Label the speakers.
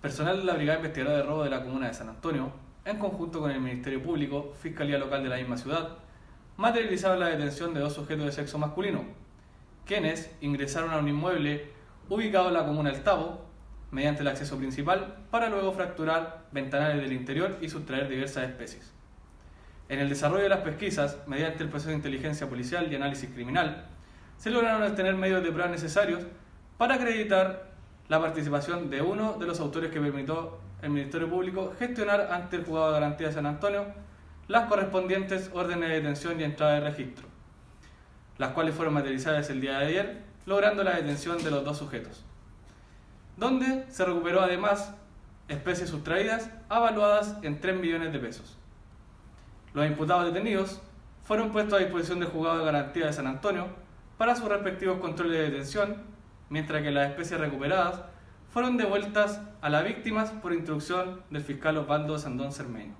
Speaker 1: Personal de la Brigada Investigadora de Robo de la Comuna de San Antonio, en conjunto con el Ministerio Público, Fiscalía Local de la misma ciudad, materializaron la detención de dos sujetos de sexo masculino, quienes ingresaron a un inmueble ubicado en la comuna del Tabo, mediante el acceso principal, para luego fracturar ventanales del interior y sustraer diversas especies. En el desarrollo de las pesquisas, mediante el proceso de inteligencia policial y análisis criminal, se lograron obtener medios de prueba necesarios para acreditar la participación de uno de los autores que permitió el Ministerio Público gestionar ante el juzgado de garantía de San Antonio las correspondientes órdenes de detención y entrada de registro, las cuales fueron materializadas el día de ayer, logrando la detención de los dos sujetos, donde se recuperó además especies sustraídas avaluadas en 3 millones de pesos. Los imputados detenidos fueron puestos a disposición del juzgado de garantía de San Antonio para sus respectivos controles de detención, mientras que las especies recuperadas fueron devueltas a las víctimas por instrucción del fiscal Osvaldo Sandón Cermeño.